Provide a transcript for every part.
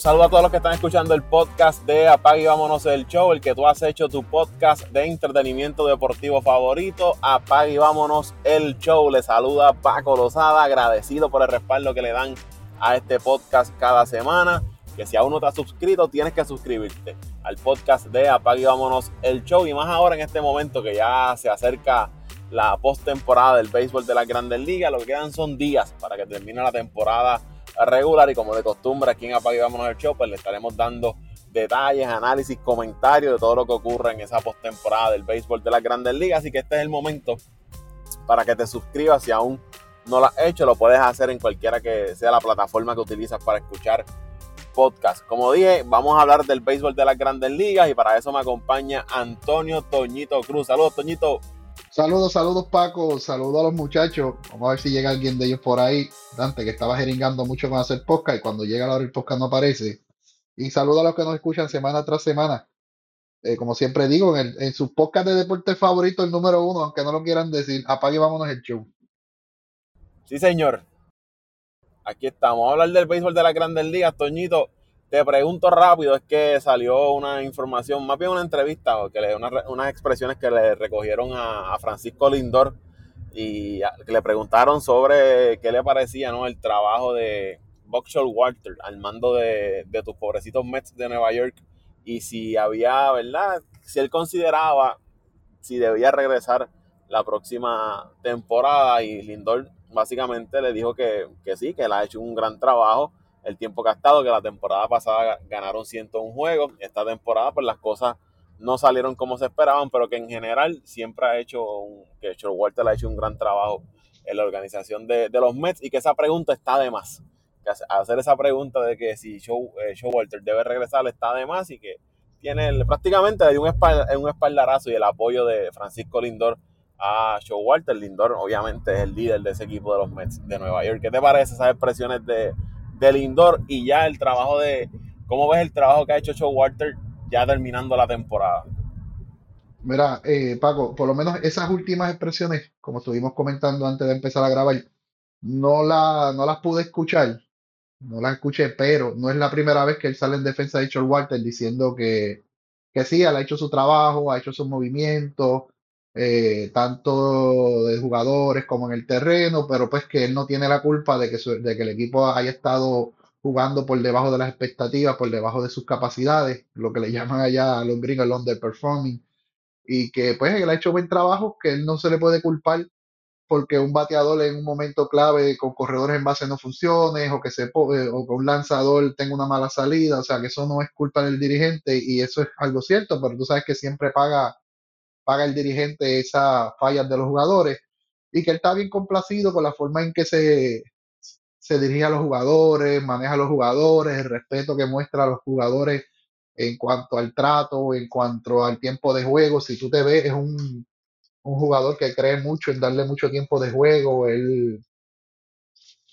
saludo a todos los que están escuchando el podcast de Apague y Vámonos el Show, el que tú has hecho tu podcast de entretenimiento deportivo favorito. Apague y Vámonos el Show. Le saluda Paco Lozada, agradecido por el respaldo que le dan a este podcast cada semana. Que si aún no te has suscrito, tienes que suscribirte al podcast de Apague y Vámonos el Show. Y más ahora en este momento que ya se acerca la postemporada del béisbol de las grandes ligas. Lo que quedan son días para que termine la temporada regular y como de costumbre aquí en Apague Vámonos el Show, pues le estaremos dando detalles, análisis, comentarios de todo lo que ocurre en esa postemporada del béisbol de las grandes ligas. Así que este es el momento para que te suscribas si aún no lo has hecho, lo puedes hacer en cualquiera que sea la plataforma que utilizas para escuchar podcast. Como dije, vamos a hablar del béisbol de las grandes ligas y para eso me acompaña Antonio Toñito Cruz. Saludos, Toñito. Saludos, saludos Paco, saludos a los muchachos. Vamos a ver si llega alguien de ellos por ahí. Dante, que estaba jeringando mucho con hacer podcast y cuando llega la hora del podcast no aparece. Y saludos a los que nos escuchan semana tras semana. Eh, como siempre digo, en, el, podcast de deporte favorito, el número uno, aunque no lo quieran decir, apague y vámonos el show. Sí, señor. Aquí estamos. Vamos a hablar del béisbol de las grandes ligas, Toñito. Te pregunto rápido, es que salió una información, más bien una entrevista, que le, una, unas expresiones que le recogieron a, a, Francisco Lindor y que le preguntaron sobre qué le parecía ¿no? el trabajo de Buckshot Walter al mando de, de tus pobrecitos Mets de Nueva York y si había, ¿verdad? Si él consideraba si debía regresar la próxima temporada y Lindor básicamente le dijo que, que sí, que él ha hecho un gran trabajo el tiempo estado, que la temporada pasada ganaron 101 juegos, esta temporada pues las cosas no salieron como se esperaban, pero que en general siempre ha hecho, que Walter ha hecho un gran trabajo en la organización de, de, los Mets y que esa pregunta está de más. Hacer esa pregunta de que si Joe, eh, Walter debe regresar está de más y que tiene prácticamente un, espald, un espaldarazo y el apoyo de Francisco Lindor a Joe Walter. Lindor obviamente es el líder de ese equipo de los Mets de Nueva York. ¿Qué te parece esas expresiones de, del indoor y ya el trabajo de, ¿cómo ves el trabajo que ha hecho Joe Walter ya terminando la temporada? Mira, eh, Paco, por lo menos esas últimas expresiones, como estuvimos comentando antes de empezar a grabar, no, no las pude escuchar, no las escuché, pero no es la primera vez que él sale en defensa de Joe Walter diciendo que, que sí, él ha hecho su trabajo, ha hecho sus movimientos, eh, tanto de jugadores como en el terreno, pero pues que él no tiene la culpa de que, su, el equipo haya estado jugando por debajo de las expectativas, por debajo de sus capacidades, lo que le llaman allá a los gringos el underperforming, y que pues él ha hecho buen trabajo, que él no se le puede culpar porque un bateador en un momento clave con corredores en base no funcione o que se o que un lanzador tenga una mala salida, o sea que eso no es culpa del dirigente y eso es algo cierto, pero tú sabes que siempre paga paga el dirigente esas fallas de los jugadores y que él está bien complacido con la forma en que se, se dirige a los jugadores, maneja a los jugadores, el respeto que muestra a los jugadores en cuanto al trato, en cuanto al tiempo de juego. Si tú te ves, es un, un jugador que cree mucho en darle mucho tiempo de juego, él,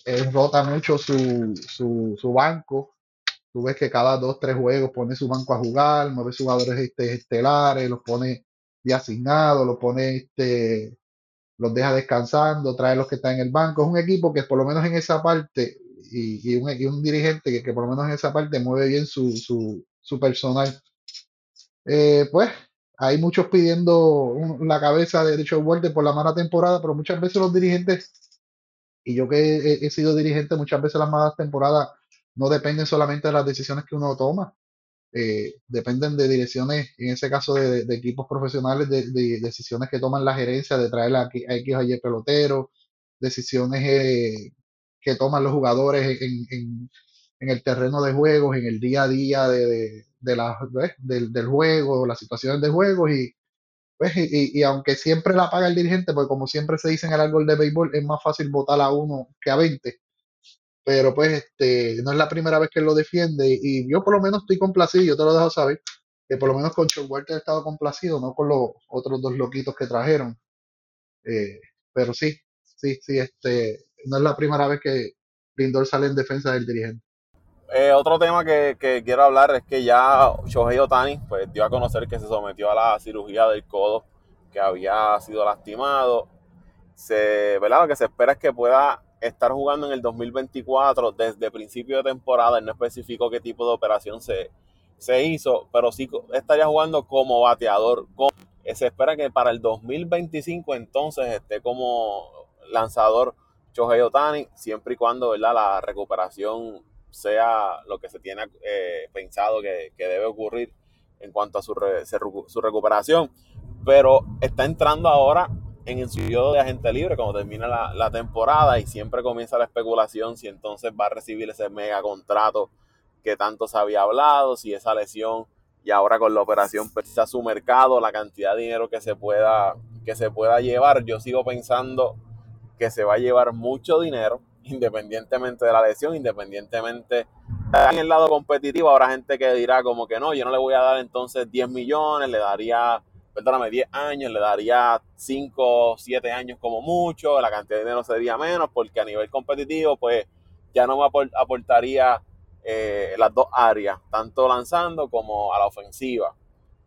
él rota mucho su, su, su banco. Tú ves que cada dos, tres juegos pone su banco a jugar, mueve jugadores este, estelares, los pone de asignado, lo pone, este, los deja descansando, trae los que están en el banco. Es un equipo que por lo menos en esa parte, y, un, dirigente que, por lo menos en esa parte mueve bien su, su, personal. Eh, pues hay muchos pidiendo la cabeza de Joe Walter por la mala temporada, pero muchas veces los dirigentes, y yo que he, he sido dirigente, muchas veces las malas temporadas no dependen solamente de las decisiones que uno toma, eh, dependen de direcciones, en ese caso de, equipos profesionales, de, de, decisiones que toman la gerencia de traer a, a X o Y peloteros, decisiones eh, que toman los jugadores en, el terreno de juegos, en el día a día de, de del, juego, las situaciones de juego y, pues, y, y, aunque siempre la paga el dirigente, porque como siempre se dice en el árbol de béisbol, es más fácil votar a uno que a 20 pero pues este, no es la primera vez que él lo defiende y yo por lo menos estoy complacido, yo te lo dejo saber, que por lo menos con Walter he estado complacido, no con los otros dos loquitos que trajeron. Eh, pero sí, sí, sí, este, no es la primera vez que Lindor sale en defensa del dirigente. Eh, otro tema que, que, quiero hablar es que ya Shohei Otani pues, dio a conocer que se sometió a la cirugía del codo que había sido lastimado. Se, ¿verdad? Lo que se espera es que pueda estar jugando en el 2024 desde principio de temporada. No especificó qué tipo de operación se, se hizo, pero sí estaría jugando como bateador. se espera que para el 2025 entonces esté como lanzador Shohei Otani, siempre y cuando la recuperación sea lo que se tiene eh, pensado que, debe ocurrir en cuanto a su, su recuperación. Pero está entrando ahora en el periodo de agente libre cuando termina la, temporada y siempre comienza la especulación si entonces va a recibir ese mega contrato que tanto se había hablado, si esa lesión y ahora con la operación pesa su mercado, la cantidad de dinero que se pueda que se pueda llevar. Yo sigo pensando que se va a llevar mucho dinero independientemente de la lesión, independientemente en el lado competitivo habrá gente que dirá como que no, yo no le voy a dar entonces 10 millones, le daría perdóname, 10 años, le daría 5, 7 años como mucho, la cantidad de dinero sería menos, porque a nivel competitivo, pues ya no me aportaría eh, las dos áreas, tanto lanzando como a la ofensiva.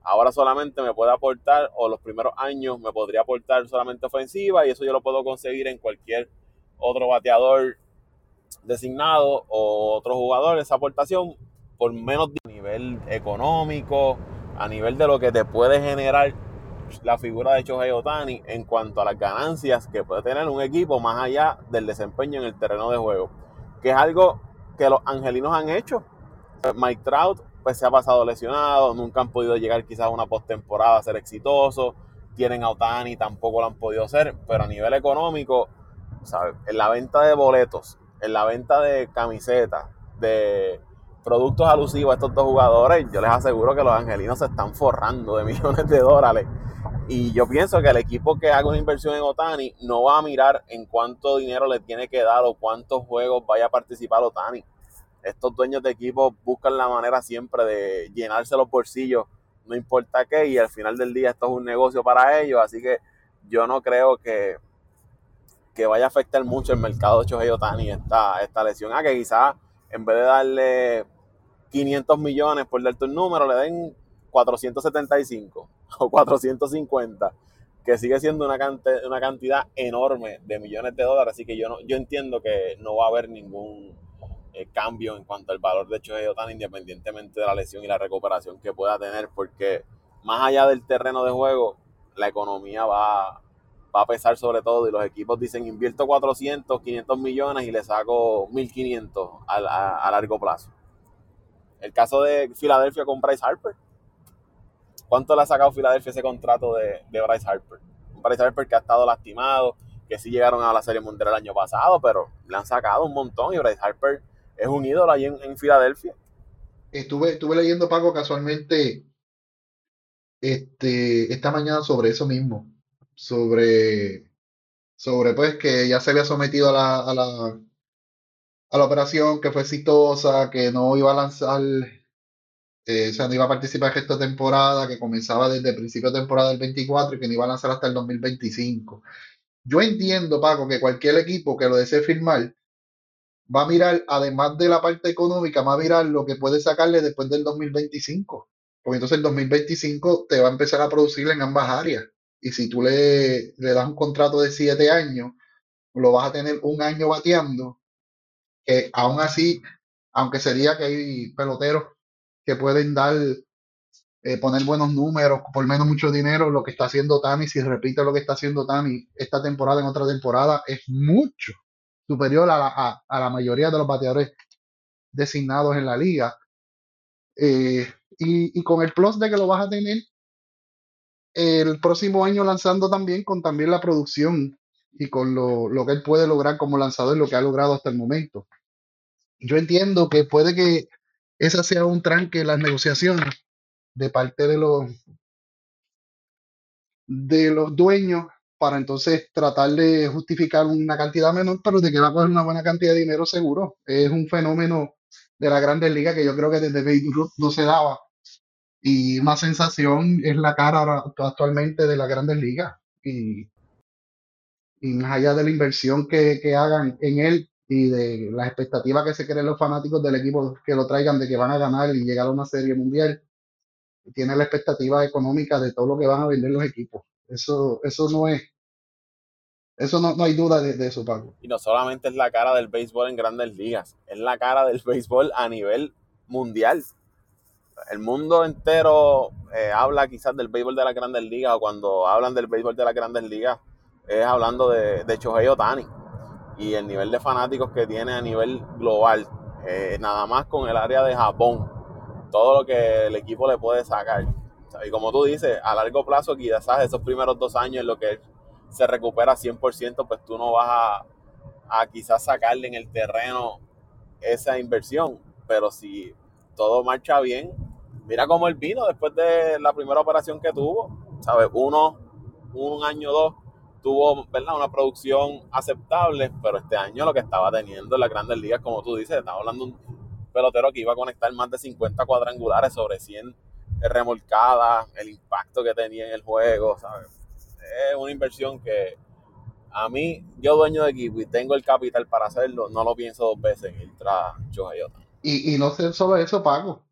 Ahora solamente me puede aportar, o los primeros años me podría aportar solamente ofensiva, y eso yo lo puedo conseguir en cualquier otro bateador designado o otro jugador, esa aportación por menos nivel económico, a nivel de lo que te puede generar la figura de Shohei Otani en cuanto a las ganancias que puede tener un equipo más allá del desempeño en el terreno de juego, que es algo que los angelinos han hecho. Mike Trout pues se ha pasado lesionado, nunca han podido llegar quizás a una postemporada a ser exitoso, tienen a Otani, tampoco lo han podido hacer, pero a nivel económico, en la venta de boletos, en la venta de camisetas, de productos alusivos a estos dos jugadores, yo les aseguro que los angelinos se están forrando de millones de dólares. Y yo pienso que el equipo que haga una inversión en Otani no va a mirar en cuánto dinero le tiene que dar o cuántos juegos vaya a participar Otani. Estos dueños de equipo buscan la manera siempre de llenarse los bolsillos, no importa qué, y al final del día esto es un negocio para ellos, así que yo no creo que, que vaya a afectar mucho el mercado de Chohei Otani esta, esta lesión. Ah, que quizás en vez de darle 500 millones por darte un número, le den 475 o 450, que sigue siendo una, cantidad, una cantidad enorme de millones de dólares. Así que yo, no, yo entiendo que no va a haber ningún eh, cambio en cuanto al valor de Shohei tan independientemente de la lesión y la recuperación que pueda tener, porque más allá del terreno de juego, la economía va, va a pesar sobre todo y los equipos dicen invierto 400, 500 millones y le saco 1500 a, a, largo plazo. El caso de Filadelfia con Bryce Harper. ¿Cuánto le ha sacado Filadelfia ese contrato de, de Bryce Harper? Un Bryce Harper que ha estado lastimado, que sí llegaron a la Serie Mundial el año pasado, pero le han sacado un montón y Bryce Harper es un ídolo ahí en, Filadelfia. Estuve, estuve leyendo, Paco, casualmente este, esta mañana sobre eso mismo sobre, sobre pues que ya se había sometido a la, a la, a la operación, que fue exitosa, que no iba a lanzar, eh, o sea, no iba a participar esta temporada, que comenzaba desde el principio de temporada del 24 y que no iba a lanzar hasta el 2025. Yo entiendo, Paco, que cualquier equipo que lo desee firmar va a mirar, además de la parte económica, va a mirar lo que puede sacarle después del 2025. Porque entonces el 2025 te va a empezar a producir en ambas áreas y si tú le, das un contrato de siete años, lo vas a tener un año bateando, que aún así, aunque sería que hay peloteros que pueden dar, eh, poner buenos números, por menos mucho dinero, lo que está haciendo Tani, si repite lo que está haciendo Tani esta temporada en otra temporada, es mucho superior a la, a, la mayoría de los bateadores designados en la liga. Eh, y, y, con el plus de que lo vas a tener el próximo año lanzando también con también la producción y con lo, lo, que él puede lograr como lanzador, lo que ha logrado hasta el momento. Yo entiendo que puede que esa sea un tranque en las negociaciones de parte de los de los dueños para entonces tratar de justificar una cantidad menor, pero de que va a coger una buena cantidad de dinero seguro. Es un fenómeno de la Grandes Ligas que yo creo que desde Babe no se daba y una sensación es la cara actualmente de las grandes ligas. Y, más allá de la inversión que, que, hagan en él y de las expectativas que se creen los fanáticos del equipo que lo traigan de que van a ganar y llegar a una serie mundial, tiene la expectativa económica de todo lo que van a vender los equipos. Eso, eso no es Eso no, no hay duda de, de, eso, Paco. Y no solamente es la cara del béisbol en grandes ligas, es la cara del béisbol a nivel mundial. El mundo entero eh, habla quizás del béisbol de las grandes ligas o cuando hablan del béisbol de las grandes ligas es hablando de, de Shohei Otani y el nivel de fanáticos que tiene a nivel global. Eh, nada más con el área de Japón, todo lo que el equipo le puede sacar. Y como tú dices, a largo plazo quizás esos primeros dos años en lo que se recupera 100%, pues tú no vas a, a quizás sacarle en el terreno esa inversión. Pero si todo marcha bien, mira cómo él vino después de la primera operación que tuvo, ¿sabes? Uno, un año, dos, tuvo ¿verdad? una producción aceptable, pero este año lo que estaba teniendo en las grandes ligas, como tú dices, estaba hablando de un pelotero que iba a conectar más de 50 cuadrangulares sobre 100 remolcadas, el impacto que tenía en el juego, ¿sabes? Es una inversión que a mí, yo dueño de equipo y tengo el capital para hacerlo, no lo pienso dos veces en ir tras Shohei Y, y no sé solo eso, Paco.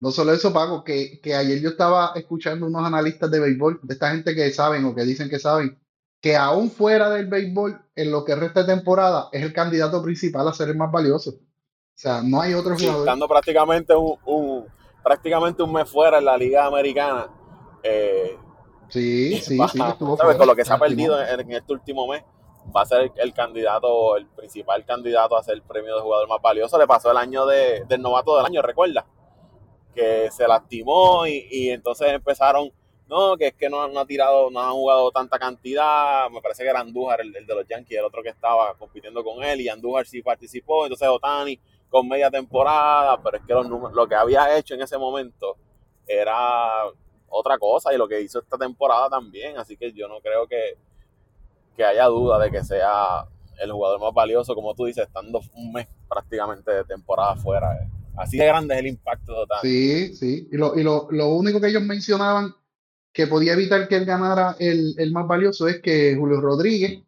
No solo eso, Paco, que, que ayer yo estaba escuchando unos analistas de béisbol, de esta gente que saben o que dicen que saben, que aún fuera del béisbol, en lo que resta de temporada, es el candidato principal a ser el más valioso. O sea, no hay otro jugador. estando prácticamente un, un- prácticamente un mes fuera en la liga americana, eh, Sí, sí, va- sí, estuvo. Con lo que se ha perdido en, en este último mes, va a ser el, el candidato, el principal candidato a ser el premio de jugador más valioso. Le pasó el año de, del novato del año, recuerda, que se lastimó y, y entonces empezaron, no, que es que no, no ha tirado, no ha jugado tanta cantidad. Me parece que era Andújar, el, el de los Yankees, el otro que estaba compitiendo con él, y Andújar sí participó. Entonces Otani con media temporada, pero es que los lo que había hecho en ese momento era otra cosa y lo que hizo esta temporada también. Así que yo no creo que, que haya duda de que sea el jugador más valioso, como tú dices, estando un mes prácticamente de temporada fuera. eh. Así de grande es el impacto total. Sí, sí. Y, lo, y lo, lo único que ellos mencionaban que podía evitar que él ganara el, el más valioso es que Julio Rodríguez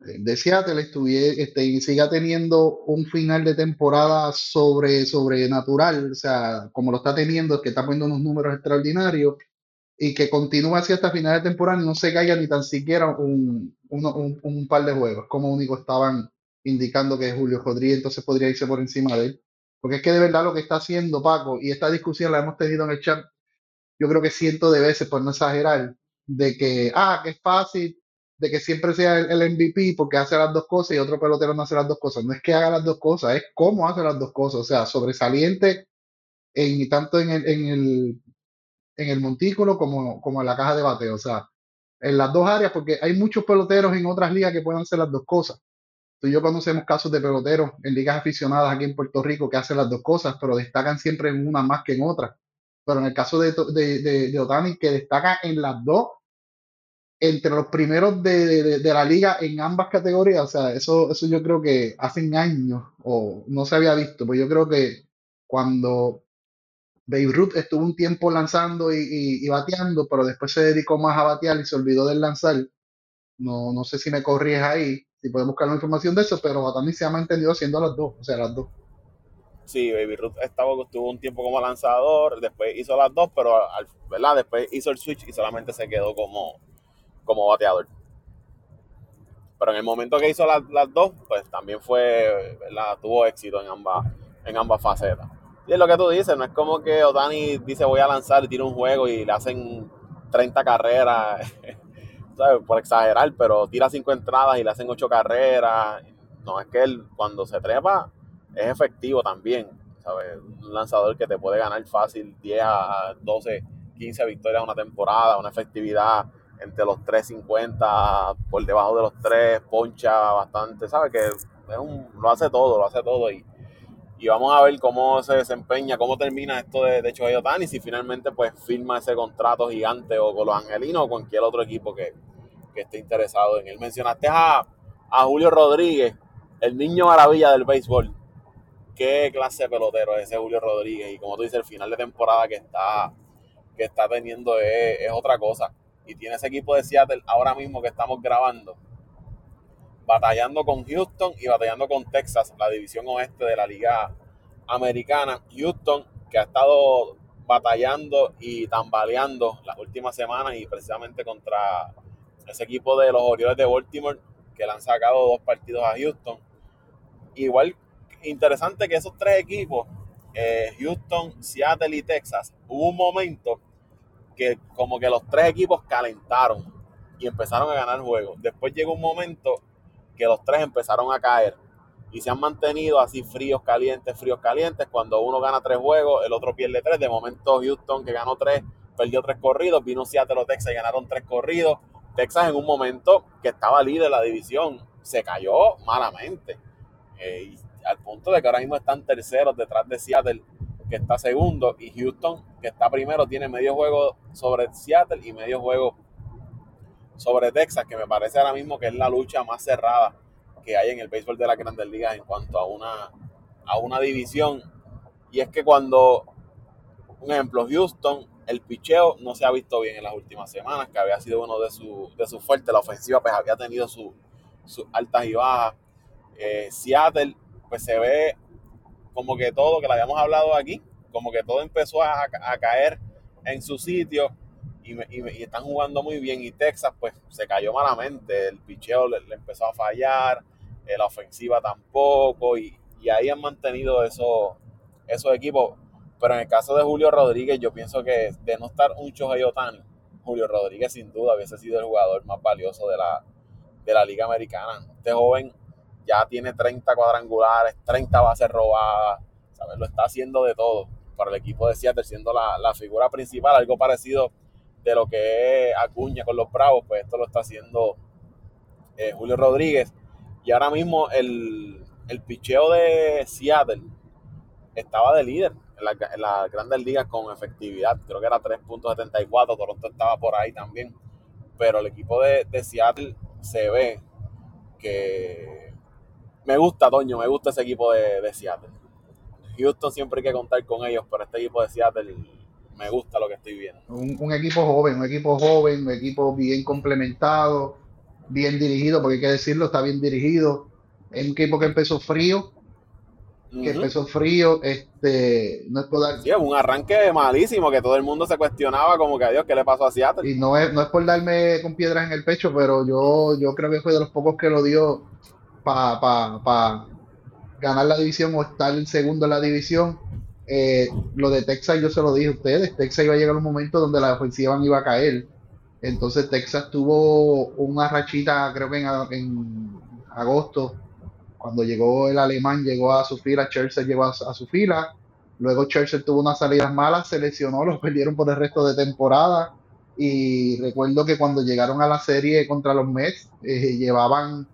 eh, de Seattle estuvie- este, siga teniendo un final de temporada sobre, sobrenatural, o sea, como lo está teniendo, que está poniendo unos números extraordinarios y que continúe así hasta final de temporada y no se caiga ni tan siquiera un, uno- un, un par de juegos, como único estaban indicando que Julio Rodríguez entonces podría irse por encima de él. Porque es que de verdad lo que está haciendo Paco, y esta discusión la hemos tenido en el chat, yo creo que cientos de veces, por no exagerar, de que, ah, que es fácil, de que siempre sea el, el MVP porque hace las dos cosas y otro pelotero no hace las dos cosas. No es que haga las dos cosas, es cómo hace las dos cosas. O sea, sobresaliente en, tanto en el, en el, en el montículo como, como en la caja de bateo. O sea, en las dos áreas, porque hay muchos peloteros en otras ligas que pueden hacer las dos cosas. Tú y yo conocemos casos de peloteros en ligas aficionadas aquí en Puerto Rico que hacen las dos cosas, pero destacan siempre en una más que en otra. Pero en el caso de, de, de, de Otani, que destaca en las dos, entre los primeros de, la liga en ambas categorías, o sea, eso, eso yo creo que hace años o no se había visto, pues yo creo que cuando Babe Ruth estuvo un tiempo lanzando y, y- bateando, pero después se dedicó más a batear y se olvidó del lanzar. No, no sé si me corriges ahí, si puedes buscar la información de eso, pero Otani se ha mantenido haciendo las dos, o sea, las dos. Sí, Baby Ruth estaba, estuvo un tiempo como lanzador, después hizo las dos, pero al- ¿verdad? después hizo el switch y solamente se quedó como, como bateador. Pero en el momento que hizo las, las dos, pues también fue, ¿verdad? tuvo éxito en ambas, en ambas facetas. Y es lo que tú dices, no es como que Otani dice voy a lanzar y tira un juego y le hacen 30 carreras, por exagerar, pero tira 5 entradas y le hacen 8 carreras. No, es que él cuando se trepa es efectivo también, ¿sabes? Un lanzador que te puede ganar fácil 10 a 12, 15 victorias una temporada, una efectividad entre los 3.50, por debajo de los 3, poncha bastante, ¿sabes? Que es un, lo hace todo, lo hace todo y, y vamos a ver cómo se desempeña, cómo termina esto de, de Shohei si finalmente pues firma ese contrato gigante o con los angelinos o cualquier otro equipo que, que esté interesado en él. Mencionaste a, a Julio Rodríguez, el niño maravilla del béisbol. Qué clase de pelotero es ese Julio Rodríguez. Y como tú dices, el final de temporada que está, que está teniendo es, es otra cosa. Y tiene ese equipo de Seattle ahora mismo que estamos grabando, batallando con Houston y batallando con Texas, la división oeste de la liga americana. Houston, que ha estado batallando y tambaleando las últimas semanas y precisamente contra ese equipo de los Orioles de Baltimore que le han sacado dos partidos a Houston. Igual interesante que esos tres equipos, eh, Houston, Seattle y Texas, hubo un momento que como que los tres equipos calentaron y empezaron a ganar juegos. Después llegó un momento que los tres empezaron a caer y se han mantenido así fríos, calientes, fríos, calientes. Cuando uno gana tres juegos, el otro pierde tres. De momento Houston, que ganó tres, perdió tres corridos. Vino Seattle o Texas y ganaron tres corridos. Texas en un momento que estaba líder de la división se cayó malamente. Eh, al punto de que ahora mismo están terceros detrás de Seattle, que está segundo, y Houston, que está primero, tiene medio juego sobre Seattle y medio juego sobre Texas, que me parece ahora mismo que es la lucha más cerrada que hay en el béisbol de la Grandes Ligas en cuanto a una, a una división. Y es que cuando, un ejemplo, Houston, el picheo no se ha visto bien en las últimas semanas, que había sido uno de sus de su fuertes, la ofensiva pues había tenido sus altas y bajas. Eh, Seattle, pues se ve como que todo, que lo habíamos hablado aquí, como que todo empezó a, a caer en su sitio y, están jugando muy bien. Y Texas, pues se cayó malamente. El picheo le, empezó a fallar, eh, la ofensiva tampoco. Y, ahí han mantenido esos, esos equipos. Pero en el caso de Julio Rodríguez, yo pienso que de no estar un Shohei Otani, Julio Rodríguez sin duda hubiese sido el jugador más valioso de la, de la Liga Americana. Este joven ya tiene 30 cuadrangulares, 30 bases robadas, ¿sabes? Lo está haciendo de todo para el equipo de Seattle, siendo la, la figura principal, algo parecido de lo que es Acuña con los Bravos, pues esto lo está haciendo eh, Julio Rodríguez. Y ahora mismo el, el picheo de Seattle estaba de líder en, la, las grandes ligas con efectividad. Creo que era 3.74, Toronto estaba por ahí también. Pero el equipo de, Seattle se ve que me gusta, Toño, me gusta ese equipo de, de Seattle. Houston siempre hay que contar con ellos, pero este equipo de Seattle me gusta lo que estoy viendo. Un, equipo joven, un equipo joven, un equipo bien complementado, bien dirigido, porque hay que decirlo, está bien dirigido. Es un equipo que empezó frío, que empezó frío, este, no es por dar... Sí, un arranque malísimo, que todo el mundo se cuestionaba como que, adiós, ¿qué le pasó a Seattle? Y no es, no es por darme con piedras en el pecho, pero yo, yo creo que fue de los pocos que lo dio para pa, ganar la división o estar el segundo en la división eh, lo de Texas yo se lo dije a ustedes, Texas iba a llegar un momento donde la ofensiva iba a caer. Entonces Texas tuvo una rachita, creo que en, agosto, cuando llegó el alemán, llegó a su fila, Chelsea llegó a, su fila. Luego Chelsea tuvo unas salidas malas, se lesionó, los perdieron por el resto de temporada. Y recuerdo que cuando llegaron a la serie contra los Mets, eh, llevaban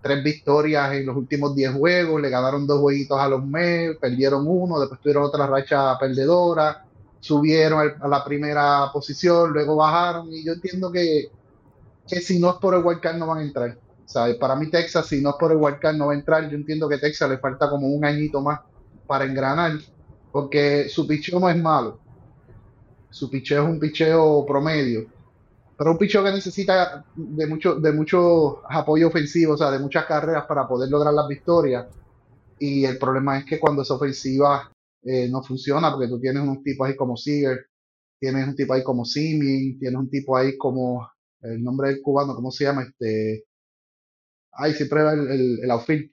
tres victorias en los últimos diez juegos, le ganaron dos jueguitos a los Mets, perdieron uno, después tuvieron otra racha perdedora, subieron a la primera posición, luego bajaron y yo entiendo que, que si no es por el wildcard no van a entrar. ¿Sabes? Para mí Texas, si no es por el wildcard no va a entrar, yo entiendo que Texas le falta como un añito más para engranar, porque su picheo no es malo, su picheo es un picheo promedio pero un pichón que necesita de mucho, de mucho apoyo ofensivo, o sea, de muchas carreras para poder lograr las victorias. Y el problema es que cuando esa ofensiva eh, no funciona, porque tú tienes un tipo ahí como Seager, tienes un tipo ahí como Simin, tienes un tipo ahí como el nombre del cubano, ¿cómo se llama? Este. Ay, siempre va el, el, el outfield.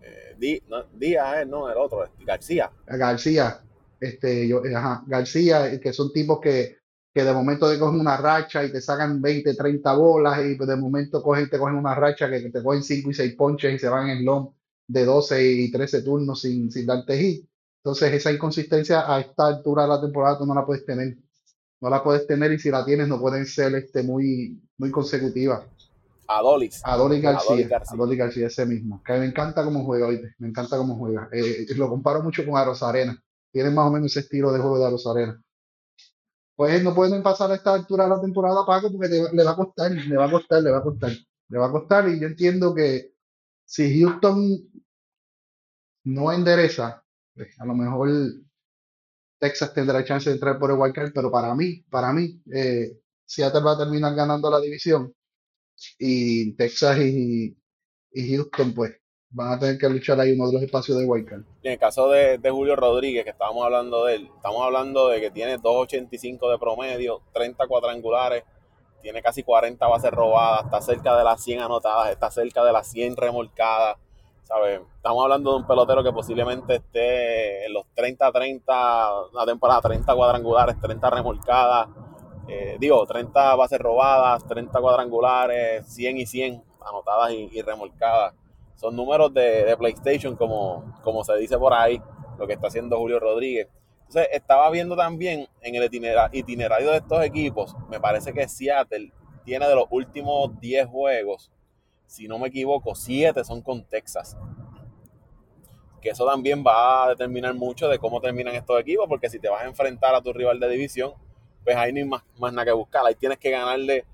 Eh, Díaz, eh, no, el otro, García. García, este, yo, ajá, García, que son tipos que que de momento te cogen una racha y te sacan 20, 30 bolas y de momento cogen, te cogen una racha que te cogen 5 y 6 ponches y se van en long de 12 y 13 turnos sin, sin darte hit. Entonces esa inconsistencia a esta altura de la temporada tú no la puedes tener. No la puedes tener y si la tienes no pueden ser este, muy, muy consecutivas. Adolis. Adolis García. Adolis García. ese mismo. Que me encanta cómo juega, hoy Me encanta cómo juega. Eh, lo comparo mucho con Arena. Tienen más o menos ese estilo de juego de Arena pues no pueden pasar a esta altura de la temporada, Paco, porque le va a costar, le va a costar, le va a costar, le va a costar. Y yo entiendo que si Houston no endereza, pues a lo mejor Texas tendrá chance de entrar por el wildcard, pero para mí, para mí, eh, Seattle va a terminar ganando la división y Texas y, y Houston, pues, van a tener que luchar ahí uno de los espacios de Wildcard. En el caso de, Julio Rodríguez, que estábamos hablando de él, estamos hablando de que tiene 2.85 de promedio, 30 cuadrangulares, tiene casi 40 bases robadas, está cerca de las 100 anotadas, está cerca de las 100 remolcadas. ¿sabes? Estamos hablando de un pelotero que posiblemente esté en los 30-30, una temporada 30 cuadrangulares, 30 remolcadas, eh, digo, 30 bases robadas, 30 cuadrangulares, 100 y 100 anotadas y, remolcadas. Son números de, PlayStation, como, como se dice por ahí, lo que está haciendo Julio Rodríguez. Entonces, estaba viendo también en el itinerario de estos equipos, me parece que Seattle tiene de los últimos 10 juegos, si no me equivoco, 7 son con Texas. Que eso también va a determinar mucho de cómo terminan estos equipos, porque si te vas a enfrentar a tu rival de división, pues ahí no hay más, más nada que buscar. Ahí tienes que ganarle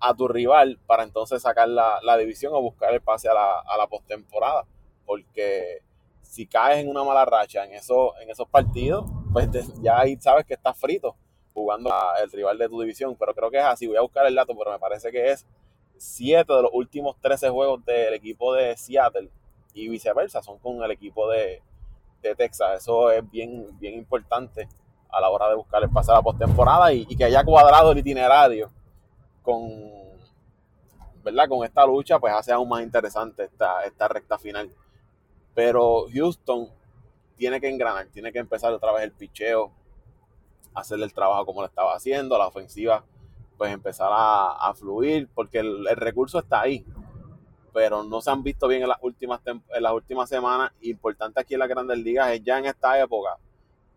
a tu rival para entonces sacar la, división o buscar el pase a la, a la postemporada. Porque si caes en una mala racha en, eso, en esos partidos, pues ya ahí sabes que estás frito jugando a el rival de tu división. Pero creo que es así. Voy a buscar el dato, pero me parece que es 7 de los últimos 13 juegos del equipo de Seattle y viceversa son con el equipo de, de Texas. Eso es bien, bien importante a la hora de buscar el pase a la postemporada y, que haya cuadrado el itinerario con, ¿verdad? con esta lucha, pues hace aún más interesante esta, esta recta final. Pero Houston tiene que engranar, tiene que empezar otra vez el picheo, hacerle el trabajo como lo estaba haciendo, la ofensiva, pues empezar a, fluir, porque el, recurso está ahí, pero no se han visto bien en las últimas, en las últimas semanas. Importante aquí en las grandes ligas es ya en esta época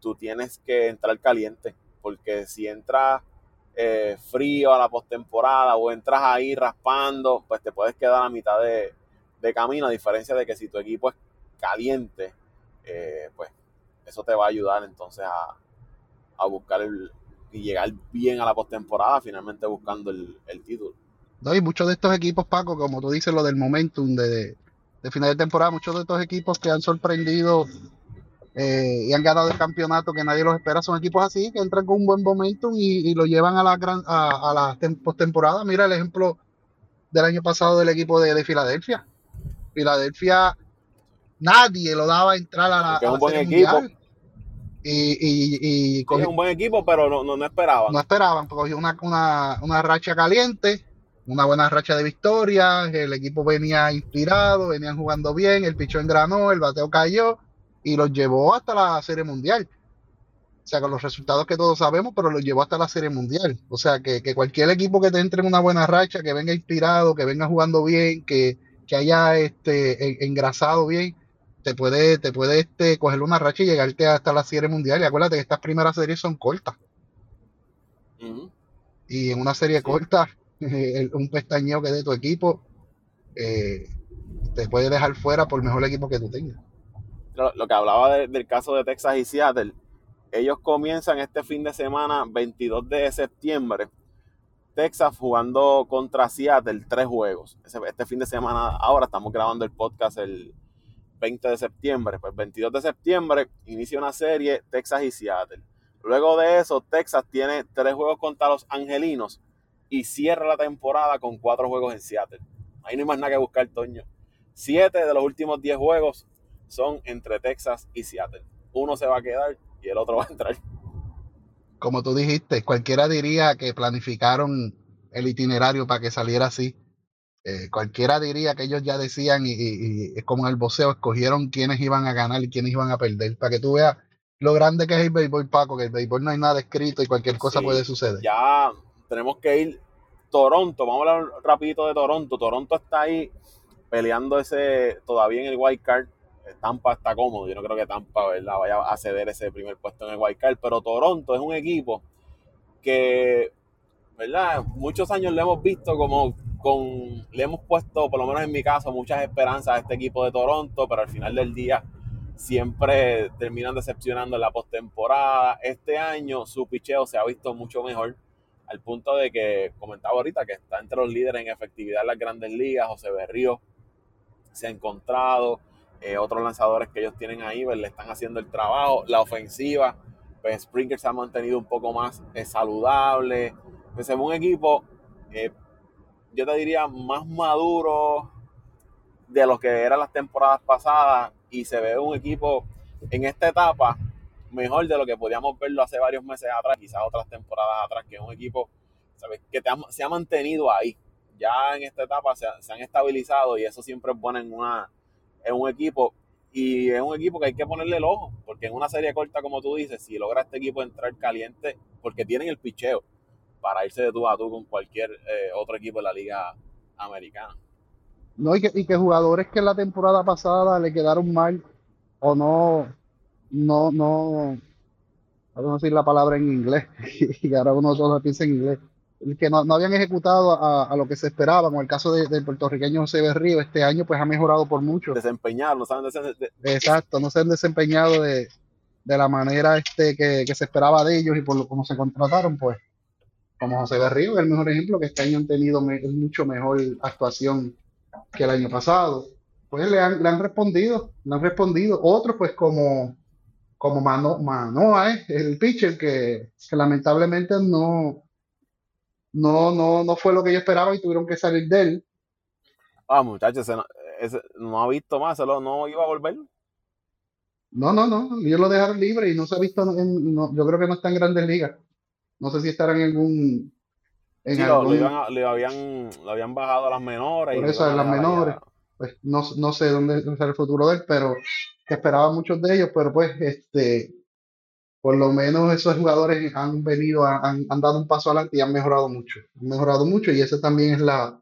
tú tienes que entrar caliente, porque si entras eh, frío a la postemporada o entras ahí raspando, pues te puedes quedar a mitad de, camino, a diferencia de que si tu equipo es caliente, eh, pues eso te va a ayudar entonces a, buscar el, y llegar bien a la postemporada, finalmente buscando el, título. No, y muchos de estos equipos, Paco, como tú dices, lo del momentum de, de final de temporada, muchos de estos equipos que han sorprendido eh, y han ganado el campeonato que nadie los espera. Son equipos así que entran con un buen momentum y, lo llevan a la gran a, la postemporada. Mira el ejemplo del año pasado del equipo de, Filadelfia. Filadelfia nadie lo daba a entrar a la, a un buen equipo. Y, y, y un buen equipo, pero no, no, esperaban. No esperaban, cogió una, una, una racha caliente, una buena racha de victorias, el equipo venía inspirado, venían jugando bien, el pichón engranó, el bateo cayó y los llevó hasta la Serie Mundial. O sea, con los resultados que todos sabemos, pero los llevó hasta la Serie Mundial. O sea, que, cualquier equipo que te entre en una buena racha, que venga inspirado, que venga jugando bien, que, haya este, engrasado bien, te puede, te puede este, coger una racha y llegarte hasta la Serie Mundial. Y acuérdate que estas primeras series son cortas. Y en una serie corta, un pestañeo que de tu equipo eh, te puede dejar fuera por mejor equipo que tú tengas lo que hablaba del caso de Texas y Seattle, ellos comienzan este fin de semana, 22 de septiembre, Texas jugando contra Seattle tres juegos. Este fin de semana, ahora estamos grabando el podcast el 20 de septiembre. Pues 22 de septiembre inicia una serie Texas y Seattle. Luego de eso, Texas tiene tres juegos contra los Angelinos y cierra la temporada con cuatro juegos en Seattle. Ahí no hay más nada que buscar, Toño. Siete de los últimos diez juegos son entre Texas y Seattle. Uno se va a quedar y el otro va a entrar. Como tú dijiste, cualquiera diría que planificaron el itinerario para que saliera así. Eh, cualquiera diría que ellos ya decían, y, es como en el boxeo, escogieron quiénes iban a ganar y quiénes iban a perder. Para que tú veas lo grande que es el béisbol, Paco, que el béisbol no hay nada escrito y cualquier cosa puede suceder. Ya tenemos que ir Toronto, vamos a hablar rapidito de Toronto. Toronto está ahí peleando ese todavía en el wild card Tampa está cómodo. Yo no creo que Tampa vaya a ceder ese primer puesto en el Wild Card, pero Toronto es un equipo que, ¿verdad? Muchos años le hemos visto como con, le hemos puesto, por lo menos en mi caso, muchas esperanzas a este equipo de Toronto, pero al final del día siempre terminan decepcionando en la postemporada. Este año su picheo se ha visto mucho mejor, al punto de que comentaba ahorita que está entre los líderes en efectividad en las grandes ligas. José Berrío se ha encontrado, eh, otros lanzadores que ellos tienen ahí, pues, le están haciendo el trabajo. La ofensiva, pues Springer se ha mantenido un poco más eh, saludable. Pues es un equipo, eh, yo te diría, más maduro de lo que eran las temporadas pasadas y se ve un equipo en esta etapa mejor de lo que podíamos verlo hace varios meses atrás, quizás otras temporadas atrás, que es un equipo que se ha mantenido ahí. Ya en esta etapa se, han estabilizado y eso siempre bueno en, una, en un equipo. Y es un equipo que hay que ponerle el ojo, porque en una serie corta, como tú dices, si logra este equipo entrar caliente, porque tienen el picheo para irse de tú a tú con cualquier eh, otro equipo de la liga americana. No, y que, y que jugadores que la temporada pasada le quedaron mal o no, no, no, a decir la palabra en inglés, y ahora uno solo piensa en inglés, que no, habían ejecutado a, lo que se esperaba, como el caso del puertorriqueño José Berrío, este año pues ha mejorado por mucho. Desempeñar, no saben Exacto, no se han desempeñado de, la manera este que, se esperaba de ellos y por lo como se contrataron, pues, como José Berrío, es el mejor ejemplo, que este año han tenido mucho mejor actuación que el año pasado. Pues le han, le han respondido, le han respondido. Otros, pues como como Mano, Manoa, ¿eh? el pitcher que, lamentablemente no, no, no, no fue lo que yo esperaba y tuvieron que salir de él. Ah, muchachos, no, ha visto más, no iba a volver. No, no, no, ellos lo dejaron libre y no se ha visto, yo creo que no está en grandes ligas. No sé si estarán en un... En sí, lo, habían, lo habían bajado a las menores. Por eso, a las menores. Pues no, no sé dónde está el futuro de él, pero esperaba muchos de ellos, pero pues este, por lo menos esos jugadores han venido, han, han, dado un paso adelante y han mejorado mucho, han mejorado mucho y esa también es la,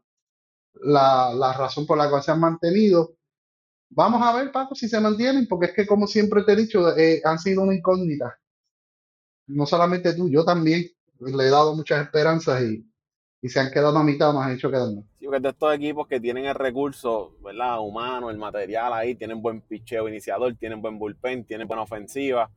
la, la razón por la cual se han mantenido. Vamos a ver, Paco, si se mantienen, porque es que como siempre te he dicho, eh, han sido una incógnita. No solamente tú, yo también le he dado muchas esperanzas y, y se han quedado a mitad, más han hecho quedando. Sí, porque de estos equipos que tienen el recurso, ¿verdad? Humano, el material ahí, tienen buen picheo iniciador, tienen buen bullpen, tienen buena ofensiva,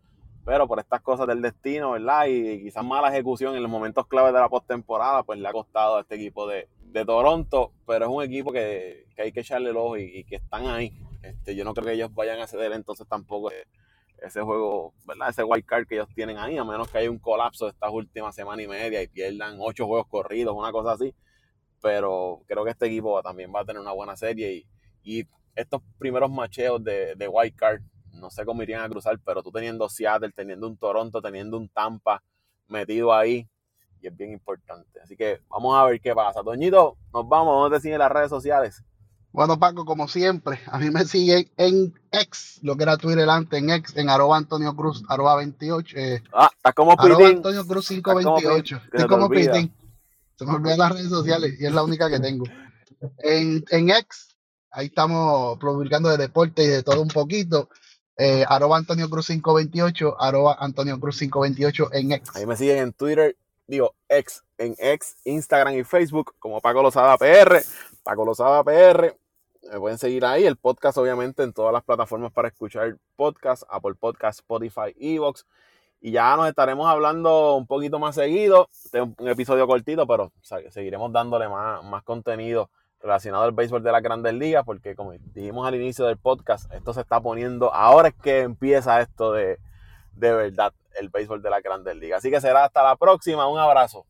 pero por estas cosas del destino, ¿verdad? Y quizás mala ejecución en los momentos claves de la postemporada, pues le ha costado a este equipo de, Toronto, pero es un equipo que, hay que echarle el ojo y, que están ahí. Este, yo no creo que ellos vayan a ceder entonces tampoco ese juego, ¿verdad? Ese wild card que ellos tienen ahí, a menos que haya un colapso de estas últimas semanas y media y pierdan ocho juegos corridos, una cosa así. Pero creo que este equipo también va a tener una buena serie y, estos primeros macheos de, de wild card, no sé cómo irían a cruzar, pero tú teniendo Seattle, teniendo un Toronto, teniendo un Tampa metido ahí, y es bien importante. Así que vamos a ver qué pasa. Doñito, nos vamos, ¿dónde te siguen las redes sociales? Bueno, Paco, como siempre, a mí me siguen en X, lo que era Twitter antes, en X, en arroba Antonio Cruz, arroba 28. Eh, ah, está como Arroba Antonio Cruz 528. Estoy como Pitín. Se me olvidan las redes sociales y es la única que tengo. En, en X, ahí estamos publicando de deporte y de todo un poquito. Eh, arroba Antonio Cruz 528, arroba Antonio Cruz 528 en X. Ahí me siguen en Twitter, digo X, en X, Instagram y Facebook como Paco Lozada PR, Paco Lozada PR me pueden seguir ahí. El podcast, obviamente, en todas las plataformas para escuchar podcast, Apple Podcast, Spotify, Evox. Y ya nos estaremos hablando un poquito más seguido. Este un episodio cortito, pero seguiremos dándole más, más contenido relacionado al béisbol de las grandes ligas, porque como dijimos al inicio del podcast, esto se está poniendo, ahora es que empieza esto de, de verdad, el béisbol de las grandes ligas. Así que será hasta la próxima, un abrazo.